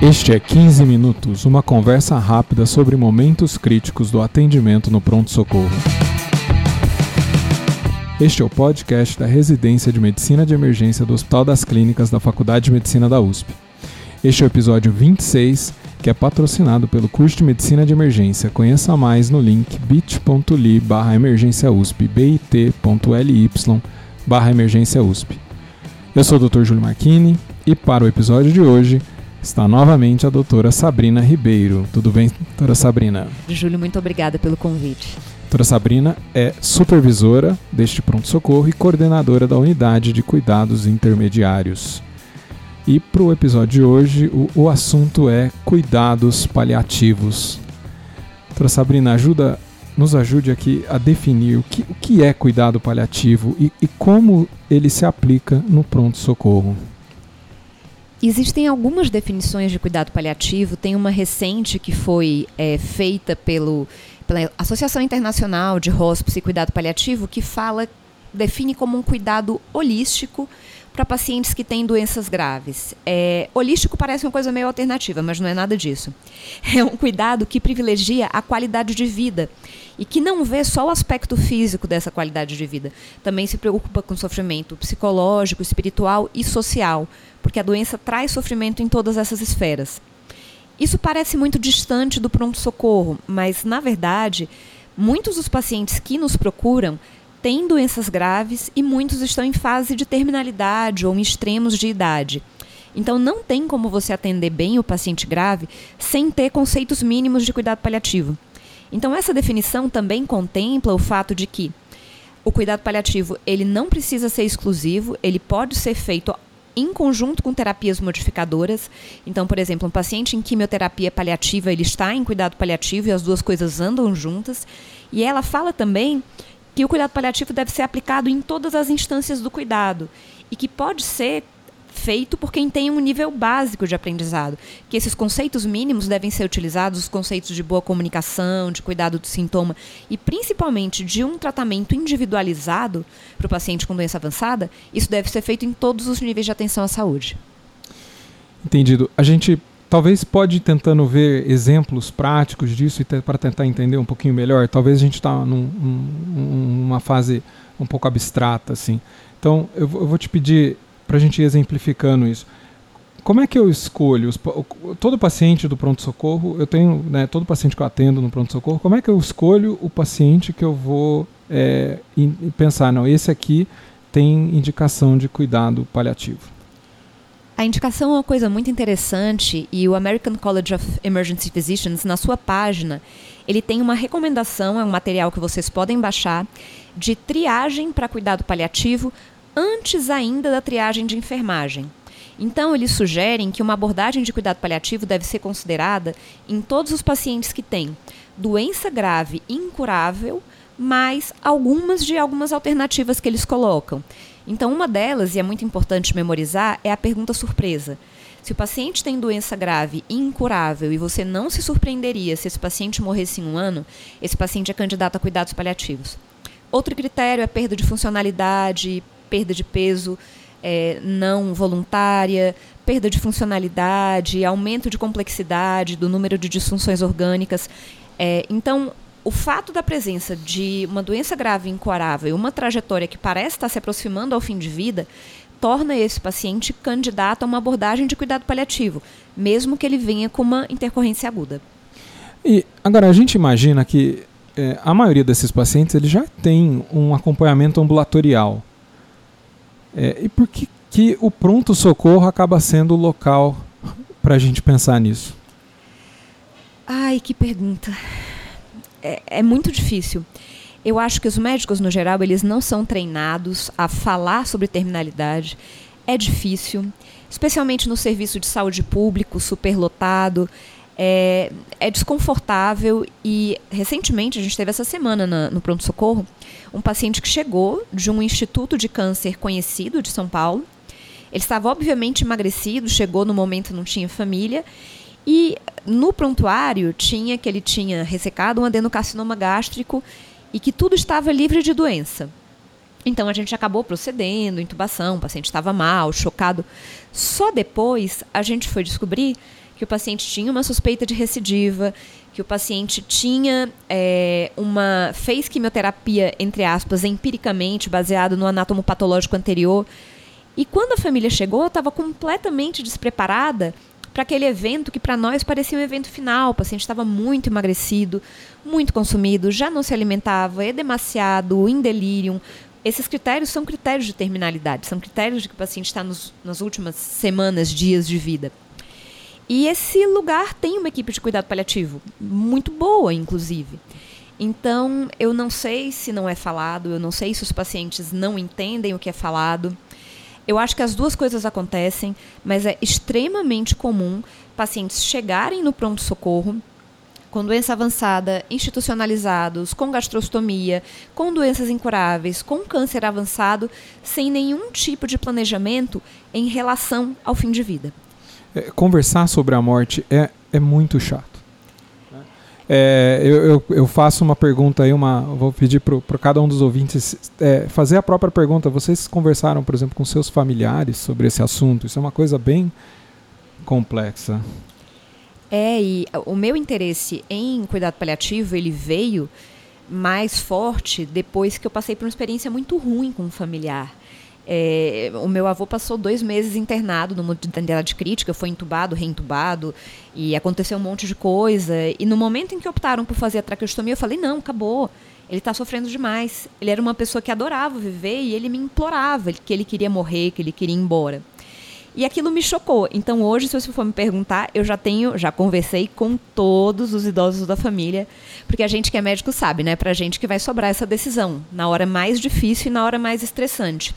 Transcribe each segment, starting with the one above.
Este é 15 Minutos, uma conversa rápida sobre momentos críticos do atendimento no pronto-socorro. Este é o podcast da Residência de Medicina de Emergência do Hospital das Clínicas da Faculdade de Medicina da USP. Este é o episódio 26, que é patrocinado pelo curso de Medicina de Emergência. Conheça mais no link bit.ly barra emergência USP, bit.ly barra emergência USP. Eu sou o Dr. Júlio Marchini e para o episódio de hoje está novamente a doutora Sabrina Ribeiro. Tudo bem, doutora Sabrina? Júlio, muito obrigada pelo convite. Doutora Sabrina é supervisora deste pronto-socorro e coordenadora da unidade de cuidados intermediários. E para o episódio de hoje, o, o assunto é cuidados paliativos. Doutora Sabrina, ajuda, nos ajude aqui a definir o que, o que é cuidado paliativo e, e como ele se aplica no pronto-socorro. Existem algumas definições de cuidado paliativo. Tem uma recente que foi é, feita pelo, pela Associação Internacional de Hospice e Cuidado Paliativo, que fala, define como um cuidado holístico para pacientes que têm doenças graves. É, holístico parece uma coisa meio alternativa, mas não é nada disso. É um cuidado que privilegia a qualidade de vida e que não vê só o aspecto físico dessa qualidade de vida. Também se preocupa com sofrimento psicológico, espiritual e social, porque a doença traz sofrimento em todas essas esferas. Isso parece muito distante do pronto-socorro, mas, na verdade, muitos dos pacientes que nos procuram têm doenças graves e muitos estão em fase de terminalidade ou em extremos de idade. Então, não tem como você atender bem o paciente grave sem ter conceitos mínimos de cuidado paliativo. Então, essa definição também contempla o fato de que o cuidado paliativo ele não precisa ser exclusivo, ele pode ser feito em conjunto com terapias modificadoras. Então, por exemplo, um paciente em quimioterapia paliativa, ele está em cuidado paliativo e as duas coisas andam juntas. E ela fala também que o cuidado paliativo deve ser aplicado em todas as instâncias do cuidado e que pode ser feito por quem tem um nível básico de aprendizado, que esses conceitos mínimos devem ser utilizados, os conceitos de boa comunicação, de cuidado do sintoma e principalmente de um tratamento individualizado para o paciente com doença avançada, isso deve ser feito em todos os níveis de atenção à saúde. Entendido. A gente talvez pode ir tentando ver exemplos práticos disso para tentar entender um pouquinho melhor. Talvez a gente está num, numa fase um pouco abstrata, assim. Então, eu, eu vou te pedir para a gente ir exemplificando isso. Como é que eu escolho? Todo paciente do pronto-socorro, eu tenho, né, todo paciente que eu atendo no pronto-socorro, como é que eu escolho o paciente que eu vou é, in, pensar, não, esse aqui tem indicação de cuidado paliativo? A indicação é uma coisa muito interessante e o American College of Emergency Physicians, na sua página, ele tem uma recomendação, é um material que vocês podem baixar, de triagem para cuidado paliativo antes ainda da triagem de enfermagem. Então, eles sugerem que uma abordagem de cuidado paliativo deve ser considerada em todos os pacientes que têm doença grave incurável, mais algumas de algumas alternativas que eles colocam. Então, uma delas, e é muito importante memorizar, é a pergunta surpresa. Se o paciente tem doença grave incurável e você não se surpreenderia se esse paciente morresse em um ano, esse paciente é candidato a cuidados paliativos. Outro critério é perda de funcionalidade, perda de peso é, não voluntária, perda de funcionalidade, aumento de complexidade do número de disfunções orgânicas. É, então, o fato da presença de uma doença grave incurável uma trajetória que parece estar se aproximando ao fim de vida torna esse paciente candidato a uma abordagem de cuidado paliativo, mesmo que ele venha com uma intercorrência aguda. E agora a gente imagina que é, a maioria desses pacientes ele já tem um acompanhamento ambulatorial. É, e por que, que o pronto-socorro acaba sendo o local para a gente pensar nisso? Ai, que pergunta. É, é muito difícil. Eu acho que os médicos, no geral, eles não são treinados a falar sobre terminalidade. É difícil, especialmente no serviço de saúde público, superlotado. É, é desconfortável e recentemente a gente teve essa semana na, no pronto-socorro um paciente que chegou de um instituto de câncer conhecido de São Paulo. Ele estava obviamente emagrecido, chegou no momento não tinha família e no prontuário tinha que ele tinha ressecado um adenocarcinoma gástrico e que tudo estava livre de doença. Então a gente acabou procedendo, intubação, o paciente estava mal, chocado. Só depois a gente foi descobrir que o paciente tinha uma suspeita de recidiva, que o paciente tinha é, uma fez quimioterapia entre aspas empiricamente baseado no anatomo patológico anterior e quando a família chegou estava completamente despreparada para aquele evento que para nós parecia um evento final. O paciente estava muito emagrecido, muito consumido, já não se alimentava, edemaciado, em delírio. Esses critérios são critérios de terminalidade, são critérios de que o paciente está nas últimas semanas, dias de vida. E esse lugar tem uma equipe de cuidado paliativo, muito boa, inclusive. Então, eu não sei se não é falado, eu não sei se os pacientes não entendem o que é falado. Eu acho que as duas coisas acontecem, mas é extremamente comum pacientes chegarem no pronto-socorro com doença avançada, institucionalizados, com gastrostomia, com doenças incuráveis, com câncer avançado, sem nenhum tipo de planejamento em relação ao fim de vida. É, conversar sobre a morte é, é muito chato. É, eu, eu, eu, faço uma pergunta aí, uma, vou pedir para cada um dos ouvintes é, fazer a própria pergunta. Vocês conversaram, por exemplo, com seus familiares sobre esse assunto? Isso é uma coisa bem complexa. É, e o meu interesse em cuidado paliativo, ele veio mais forte depois que eu passei por uma experiência muito ruim com um familiar. É, o meu avô passou dois meses internado numa unidade crítica, foi entubado, reentubado, e aconteceu um monte de coisa. E no momento em que optaram por fazer a traqueostomia, eu falei: não, acabou. Ele está sofrendo demais. Ele era uma pessoa que adorava viver e ele me implorava que ele queria morrer, que ele queria ir embora. E aquilo me chocou. Então hoje, se você for me perguntar, eu já tenho, já conversei com todos os idosos da família, porque a gente que é médico sabe, né? Pra gente que vai sobrar essa decisão, na hora mais difícil e na hora mais estressante.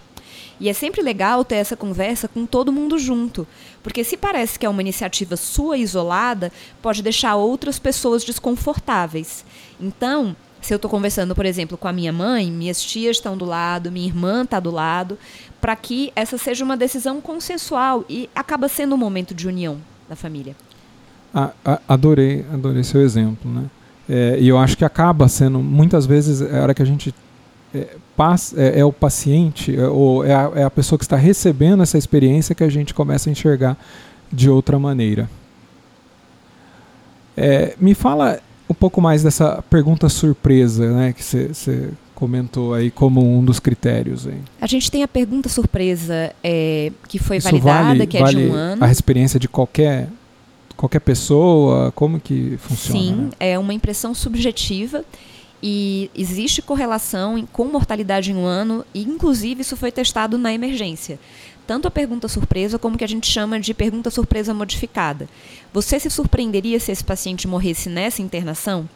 E é sempre legal ter essa conversa com todo mundo junto, porque se parece que é uma iniciativa sua isolada, pode deixar outras pessoas desconfortáveis. Então, se eu estou conversando, por exemplo, com a minha mãe, minhas tias estão do lado, minha irmã está do lado, para que essa seja uma decisão consensual e acaba sendo um momento de união da família. Ah, adorei, adorei seu exemplo, né? É, e eu acho que acaba sendo, muitas vezes, é a hora que a gente é, é, é o paciente, é, ou é a, é a pessoa que está recebendo essa experiência que a gente começa a enxergar de outra maneira. É, me fala um pouco mais dessa pergunta surpresa, né, que você comentou aí como um dos critérios. Hein? A gente tem a pergunta surpresa é, que foi Isso validada, vale, que é vale de um ano. A experiência de qualquer qualquer pessoa, como que funciona? Sim, né? é uma impressão subjetiva e existe correlação com mortalidade em um ano, e inclusive isso foi testado na emergência. Tanto a pergunta surpresa como o que a gente chama de pergunta surpresa modificada. Você se surpreenderia se esse paciente morresse nessa internação?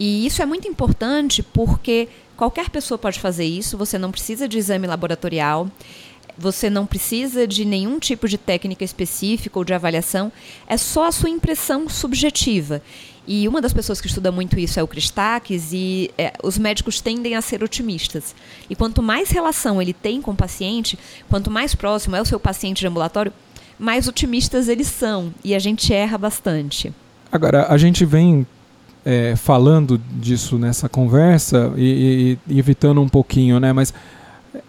E isso é muito importante porque qualquer pessoa pode fazer isso, você não precisa de exame laboratorial. Você não precisa de nenhum tipo de técnica específica ou de avaliação, é só a sua impressão subjetiva. E uma das pessoas que estuda muito isso é o Christakis, e é, os médicos tendem a ser otimistas. E quanto mais relação ele tem com o paciente, quanto mais próximo é o seu paciente de ambulatório, mais otimistas eles são. E a gente erra bastante. Agora, a gente vem é, falando disso nessa conversa e, e, e evitando um pouquinho, né? Mas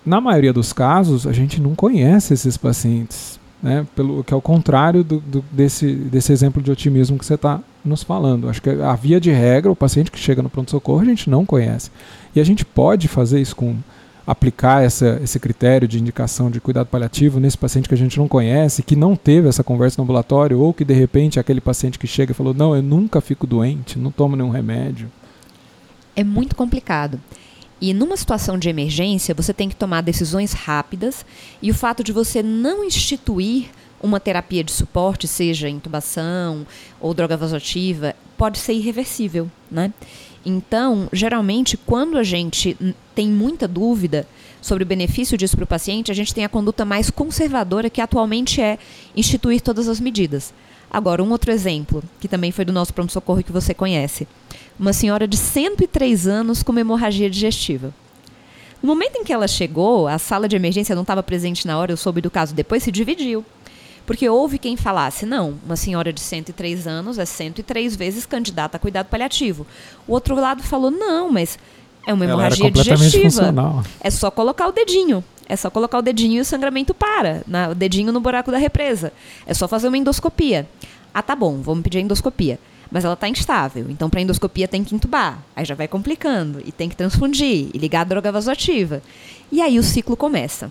na maioria dos casos, a gente não conhece esses pacientes, né? Pelo que é o contrário do, do, desse, desse exemplo de otimismo que você está nos falando. Acho que a via de regra, o paciente que chega no pronto-socorro, a gente não conhece. E a gente pode fazer isso com aplicar essa, esse critério de indicação de cuidado paliativo nesse paciente que a gente não conhece, que não teve essa conversa no ambulatório, ou que de repente aquele paciente que chega e falou: Não, eu nunca fico doente, não tomo nenhum remédio. É muito complicado. E numa situação de emergência, você tem que tomar decisões rápidas e o fato de você não instituir uma terapia de suporte, seja intubação ou droga vasoativa, pode ser irreversível, né? Então, geralmente, quando a gente tem muita dúvida sobre o benefício disso para o paciente, a gente tem a conduta mais conservadora, que atualmente é instituir todas as medidas. Agora, um outro exemplo, que também foi do nosso pronto-socorro que você conhece uma senhora de 103 anos com hemorragia digestiva. No momento em que ela chegou, a sala de emergência não estava presente na hora, eu soube do caso depois, se dividiu. Porque houve quem falasse, não, uma senhora de 103 anos é 103 vezes candidata a cuidado paliativo. O outro lado falou, não, mas é uma hemorragia digestiva. Funcional. É só colocar o dedinho. É só colocar o dedinho e o sangramento para. Na, o dedinho no buraco da represa. É só fazer uma endoscopia. Ah, tá bom, vamos pedir a endoscopia. Mas ela está instável, então para endoscopia tem que intubar. Aí já vai complicando, e tem que transfundir, e ligar a droga vasoativa. E aí o ciclo começa.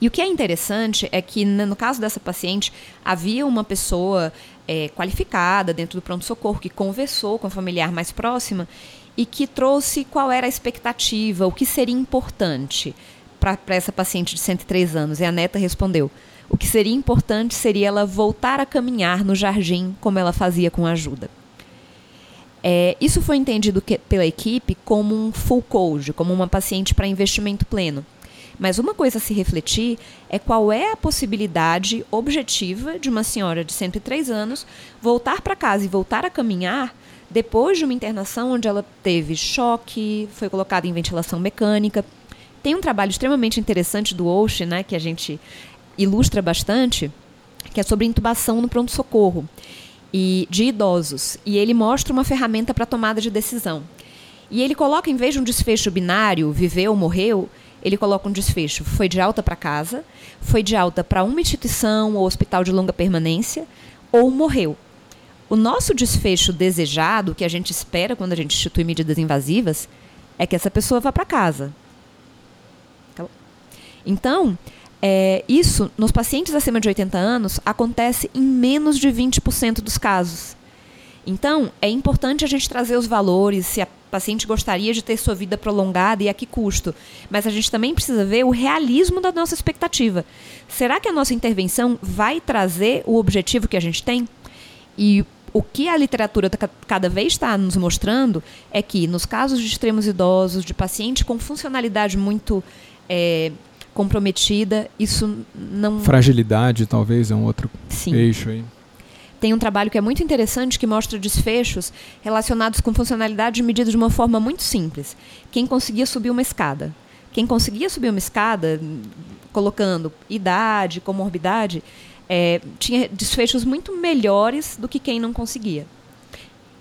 E o que é interessante é que, no caso dessa paciente, havia uma pessoa é, qualificada dentro do pronto-socorro que conversou com a familiar mais próxima e que trouxe qual era a expectativa, o que seria importante para essa paciente de 103 anos. E a neta respondeu: o que seria importante seria ela voltar a caminhar no jardim como ela fazia com ajuda. É, isso foi entendido que, pela equipe como um full code, como uma paciente para investimento pleno. Mas uma coisa a se refletir é qual é a possibilidade objetiva de uma senhora de 103 anos voltar para casa e voltar a caminhar depois de uma internação onde ela teve choque, foi colocada em ventilação mecânica. Tem um trabalho extremamente interessante do Ocean, né, que a gente ilustra bastante, que é sobre intubação no pronto-socorro e de idosos. E ele mostra uma ferramenta para tomada de decisão. E ele coloca, em vez de um desfecho binário, viveu ou morreu, ele coloca um desfecho. Foi de alta para casa, foi de alta para uma instituição ou hospital de longa permanência, ou morreu. O nosso desfecho desejado, que a gente espera quando a gente institui medidas invasivas, é que essa pessoa vá para casa. Então, é, isso, nos pacientes acima de 80 anos, acontece em menos de 20% dos casos. Então, é importante a gente trazer os valores, se a paciente gostaria de ter sua vida prolongada e a que custo. Mas a gente também precisa ver o realismo da nossa expectativa. Será que a nossa intervenção vai trazer o objetivo que a gente tem? E o que a literatura tá cada vez está nos mostrando é que, nos casos de extremos idosos, de paciente com funcionalidade muito é, comprometida, isso não. Fragilidade, talvez, é um outro Sim. eixo aí. Tem um trabalho que é muito interessante que mostra desfechos relacionados com funcionalidade medidas de uma forma muito simples. Quem conseguia subir uma escada. Quem conseguia subir uma escada, colocando idade, comorbidade, é, tinha desfechos muito melhores do que quem não conseguia.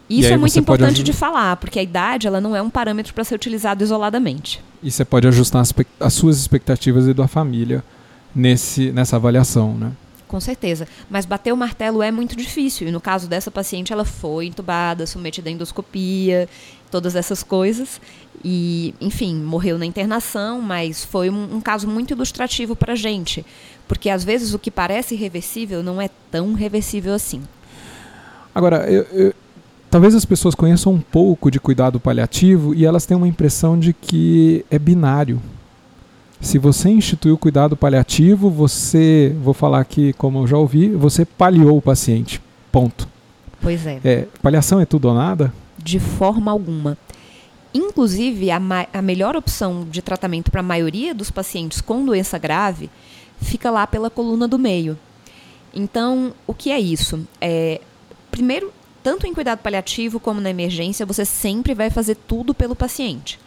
Isso é muito importante de falar, porque a idade ela não é um parâmetro para ser utilizado isoladamente. E você pode ajustar as, as suas expectativas e da família nesse, nessa avaliação, né? Com certeza. Mas bater o martelo é muito difícil. E no caso dessa paciente, ela foi entubada, submetida à endoscopia, todas essas coisas. E, enfim, morreu na internação, mas foi um, um caso muito ilustrativo para a gente. Porque às vezes o que parece irreversível não é tão reversível assim. Agora, eu, eu, talvez as pessoas conheçam um pouco de cuidado paliativo e elas têm uma impressão de que é binário. Se você instituiu cuidado paliativo, você, vou falar aqui como eu já ouvi, você paliou o paciente. Ponto. Pois é. é paliação é tudo ou nada? De forma alguma. Inclusive, a, a melhor opção de tratamento para a maioria dos pacientes com doença grave fica lá pela coluna do meio. Então, o que é isso? É, primeiro, tanto em cuidado paliativo como na emergência, você sempre vai fazer tudo pelo paciente.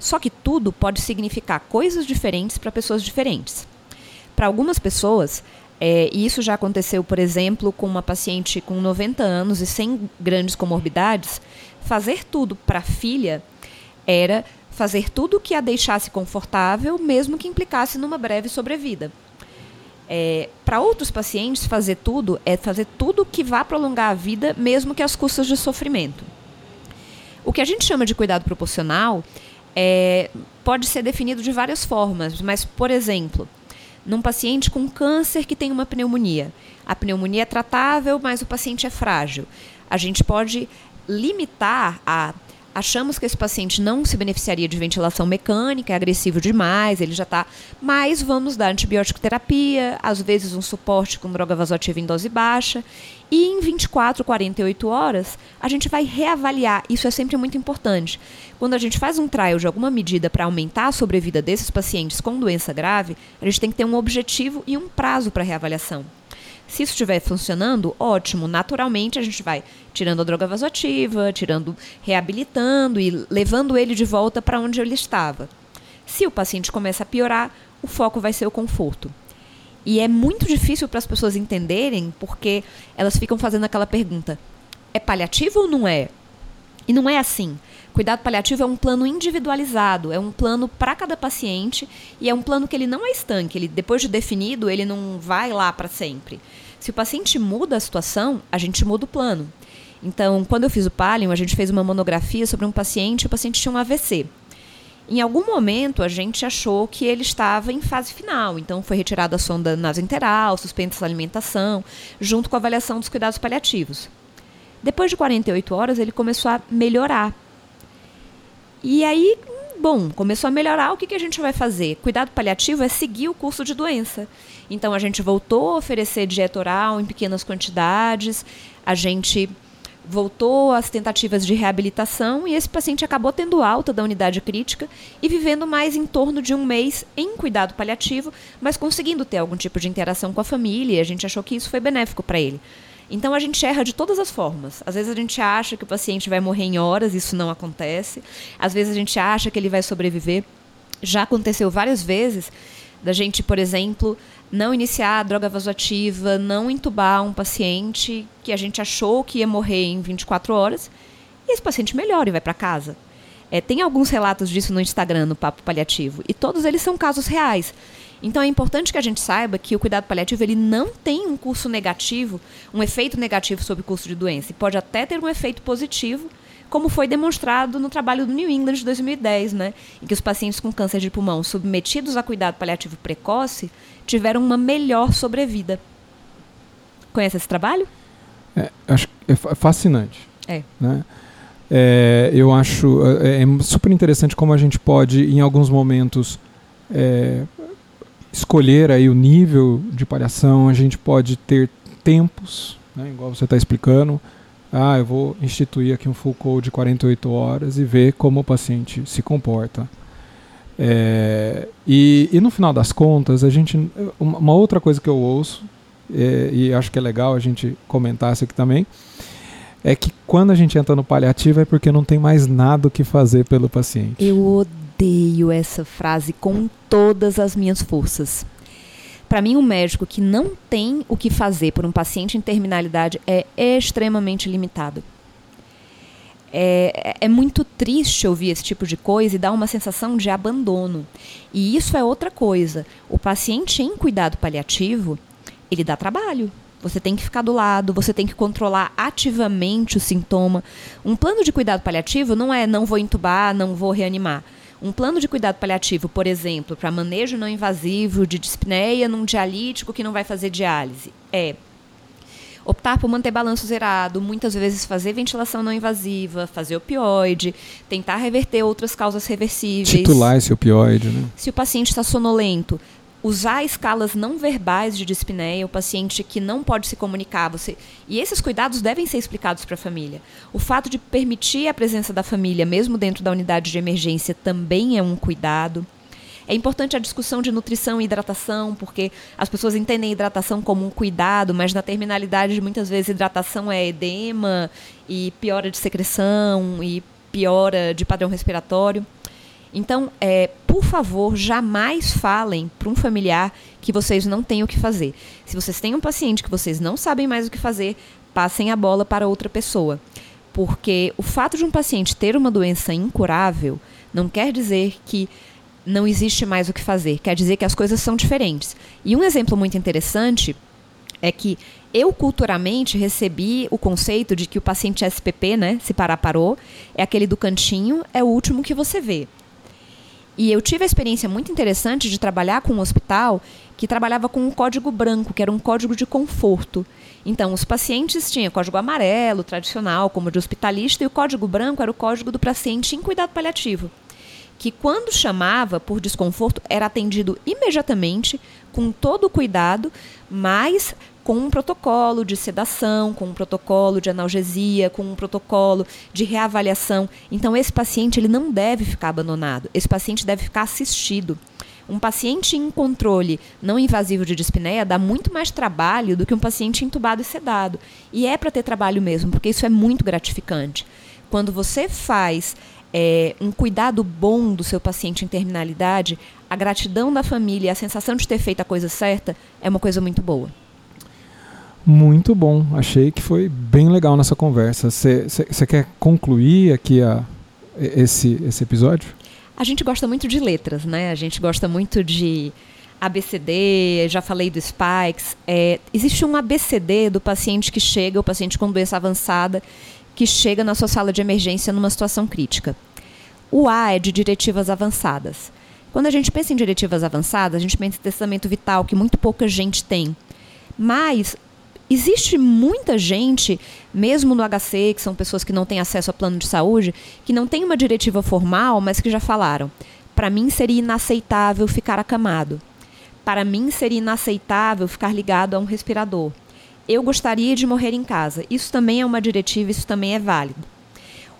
Só que tudo pode significar coisas diferentes para pessoas diferentes. Para algumas pessoas, é, isso já aconteceu, por exemplo, com uma paciente com 90 anos e sem grandes comorbidades, fazer tudo para a filha era fazer tudo que a deixasse confortável, mesmo que implicasse numa breve sobrevida. É, para outros pacientes, fazer tudo é fazer tudo que vá prolongar a vida, mesmo que às custas de sofrimento. O que a gente chama de cuidado proporcional é, pode ser definido de várias formas, mas, por exemplo, num paciente com câncer que tem uma pneumonia. A pneumonia é tratável, mas o paciente é frágil. A gente pode limitar a achamos que esse paciente não se beneficiaria de ventilação mecânica, é agressivo demais, ele já está. Mas vamos dar antibiótico terapia, às vezes um suporte com droga vasoativa em dose baixa. E em 24, 48 horas, a gente vai reavaliar. Isso é sempre muito importante. Quando a gente faz um trial de alguma medida para aumentar a sobrevida desses pacientes com doença grave, a gente tem que ter um objetivo e um prazo para reavaliação. Se isso estiver funcionando, ótimo. Naturalmente, a gente vai tirando a droga vasoativa, tirando, reabilitando e levando ele de volta para onde ele estava. Se o paciente começa a piorar, o foco vai ser o conforto. E é muito difícil para as pessoas entenderem, porque elas ficam fazendo aquela pergunta: é paliativo ou não é? E não é assim. Cuidado paliativo é um plano individualizado, é um plano para cada paciente e é um plano que ele não é estanque. Ele, depois de definido, ele não vai lá para sempre. Se o paciente muda a situação, a gente muda o plano. Então, quando eu fiz o Pallium, a gente fez uma monografia sobre um paciente, o paciente tinha um AVC. Em algum momento, a gente achou que ele estava em fase final, então foi retirada a sonda nasointeral, suspensa a alimentação, junto com a avaliação dos cuidados paliativos. Depois de 48 horas, ele começou a melhorar. E aí, bom, começou a melhorar, o que, que a gente vai fazer? Cuidado paliativo é seguir o curso de doença. Então, a gente voltou a oferecer dieta oral em pequenas quantidades, a gente voltou às tentativas de reabilitação e esse paciente acabou tendo alta da unidade crítica e vivendo mais em torno de um mês em cuidado paliativo, mas conseguindo ter algum tipo de interação com a família a gente achou que isso foi benéfico para ele. Então a gente erra de todas as formas. Às vezes a gente acha que o paciente vai morrer em horas, isso não acontece. Às vezes a gente acha que ele vai sobreviver. Já aconteceu várias vezes da gente, por exemplo, não iniciar a droga vasoativa, não entubar um paciente que a gente achou que ia morrer em 24 horas, e esse paciente melhora e vai para casa. É, tem alguns relatos disso no Instagram, no Papo Paliativo, e todos eles são casos reais. Então é importante que a gente saiba que o cuidado paliativo ele não tem um curso negativo, um efeito negativo sobre o curso de doença. E pode até ter um efeito positivo, como foi demonstrado no trabalho do New England de 2010, né, em que os pacientes com câncer de pulmão submetidos a cuidado paliativo precoce tiveram uma melhor sobrevida. Conhece esse trabalho? É, acho é fascinante. É. Né? É, eu acho é, é, super interessante como a gente pode, em alguns momentos, é, escolher aí o nível de paliação, a gente pode ter tempos, né, igual você está explicando. Ah, eu vou instituir aqui um full code de 48 horas e ver como o paciente se comporta. É, e, e, no final das contas, a gente, uma outra coisa que eu ouço, é, e acho que é legal a gente comentar isso aqui também, é que quando a gente entra no paliativo é porque não tem mais nada o que fazer pelo paciente. Eu odeio essa frase com todas as minhas forças. Para mim, um médico que não tem o que fazer por um paciente em terminalidade é extremamente limitado. É, é, muito triste ouvir esse tipo de coisa e dá uma sensação de abandono. E isso é outra coisa. O paciente em cuidado paliativo, ele dá trabalho. Você tem que ficar do lado, você tem que controlar ativamente o sintoma. Um plano de cuidado paliativo não é não vou entubar, não vou reanimar. Um plano de cuidado paliativo, por exemplo, para manejo não invasivo de dispneia num dialítico que não vai fazer diálise, é optar por manter balanço zerado, muitas vezes fazer ventilação não invasiva, fazer opioide, tentar reverter outras causas reversíveis. Titular esse opioide, né? Se o paciente está sonolento, usar escalas não verbais de dispneia, o paciente que não pode se comunicar, você e esses cuidados devem ser explicados para a família. O fato de permitir a presença da família, mesmo dentro da unidade de emergência, também é um cuidado. É importante a discussão de nutrição e hidratação, porque as pessoas entendem hidratação como um cuidado, mas na terminalidade muitas vezes hidratação é edema e piora de secreção e piora de padrão respiratório. Então, é, por favor, jamais falem para um familiar que vocês não têm o que fazer. Se vocês têm um paciente que vocês não sabem mais o que fazer, passem a bola para outra pessoa. Porque o fato de um paciente ter uma doença incurável não quer dizer que não existe mais o que fazer. Quer dizer que as coisas são diferentes. E um exemplo muito interessante é que eu culturalmente recebi o conceito de que o paciente SPP, né, se parar parou, é aquele do cantinho, é o último que você vê. E eu tive a experiência muito interessante de trabalhar com um hospital que trabalhava com um código branco, que era um código de conforto. Então, os pacientes tinham código amarelo, tradicional, como de hospitalista, e o código branco era o código do paciente em cuidado paliativo que quando chamava por desconforto era atendido imediatamente, com todo o cuidado, mas com um protocolo de sedação, com um protocolo de analgesia, com um protocolo de reavaliação. Então esse paciente ele não deve ficar abandonado. Esse paciente deve ficar assistido. Um paciente em controle não invasivo de dispneia dá muito mais trabalho do que um paciente entubado e sedado. E é para ter trabalho mesmo, porque isso é muito gratificante. Quando você faz é, um cuidado bom do seu paciente em terminalidade, a gratidão da família, a sensação de ter feito a coisa certa é uma coisa muito boa. Muito bom, achei que foi bem legal nessa conversa. Você quer concluir aqui a, esse, esse episódio? A gente gosta muito de letras, né? A gente gosta muito de ABCD, já falei do Spikes. É, existe um ABCD do paciente que chega, o paciente com doença avançada, que chega na sua sala de emergência numa situação crítica. O A é de diretivas avançadas. Quando a gente pensa em diretivas avançadas, a gente pensa em testamento vital, que muito pouca gente tem. Mas existe muita gente, mesmo no HC, que são pessoas que não têm acesso a plano de saúde, que não tem uma diretiva formal, mas que já falaram: para mim seria inaceitável ficar acamado. Para mim seria inaceitável ficar ligado a um respirador. Eu gostaria de morrer em casa. Isso também é uma diretiva, isso também é válido.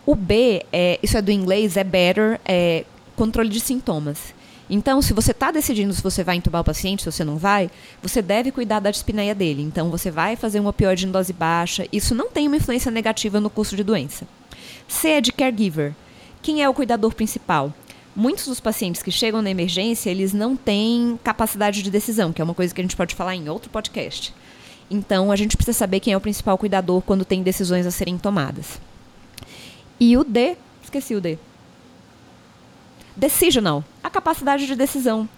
O B, é, isso é do inglês, é better, é controle de sintomas. Então, se você está decidindo se você vai entubar o paciente, se você não vai, você deve cuidar da dispneia dele. Então, você vai fazer um opioide em dose baixa. Isso não tem uma influência negativa no curso de doença. C é de caregiver. Quem é o cuidador principal? Muitos dos pacientes que chegam na emergência, eles não têm capacidade de decisão, que é uma coisa que a gente pode falar em outro podcast. Então, a gente precisa saber quem é o principal cuidador quando tem decisões a serem tomadas. E o D, esqueci o D. Decisional, a capacidade de decisão.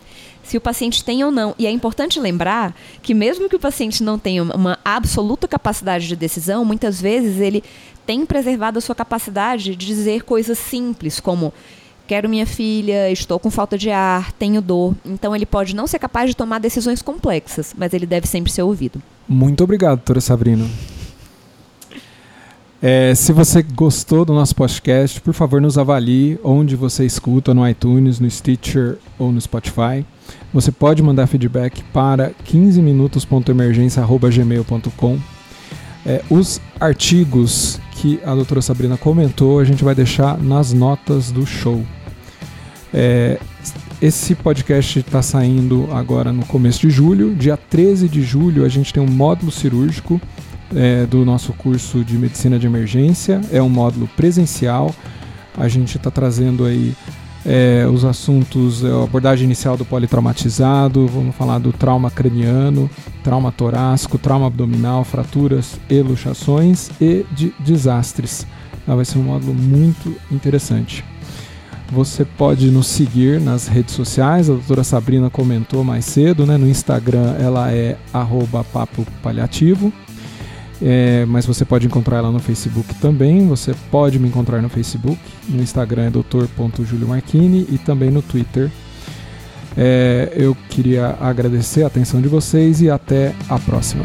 Se o paciente tem ou não. E é importante lembrar que, mesmo que o paciente não tenha uma absoluta capacidade de decisão, muitas vezes ele tem preservado a sua capacidade de dizer coisas simples, como quero minha filha, estou com falta de ar, tenho dor. Então ele pode não ser capaz de tomar decisões complexas, mas ele deve sempre ser ouvido. Muito obrigado, doutora Sabrina. É, se você gostou do nosso podcast, por favor, nos avalie onde você escuta, no iTunes, no Stitcher ou no Spotify. Você pode mandar feedback para 15minutos.emergência.gmail.com. É, os artigos que a doutora Sabrina comentou, a gente vai deixar nas notas do show. É, esse podcast está saindo agora no começo de julho. Dia 13 de julho a gente tem um módulo cirúrgico é, do nosso curso de medicina de emergência. É um módulo presencial. A gente está trazendo aí é, os assuntos, é, a abordagem inicial do politraumatizado, vamos falar do trauma craniano, trauma torácico, trauma abdominal, fraturas e luxações e de desastres. Ah, vai ser um módulo muito interessante. Você pode nos seguir nas redes sociais, a doutora Sabrina comentou mais cedo, né? no Instagram ela é papo paliativo, é, mas você pode encontrar ela no Facebook também, você pode me encontrar no Facebook, no Instagram é doutor.juliomarchini e também no Twitter. É, eu queria agradecer a atenção de vocês e até a próxima.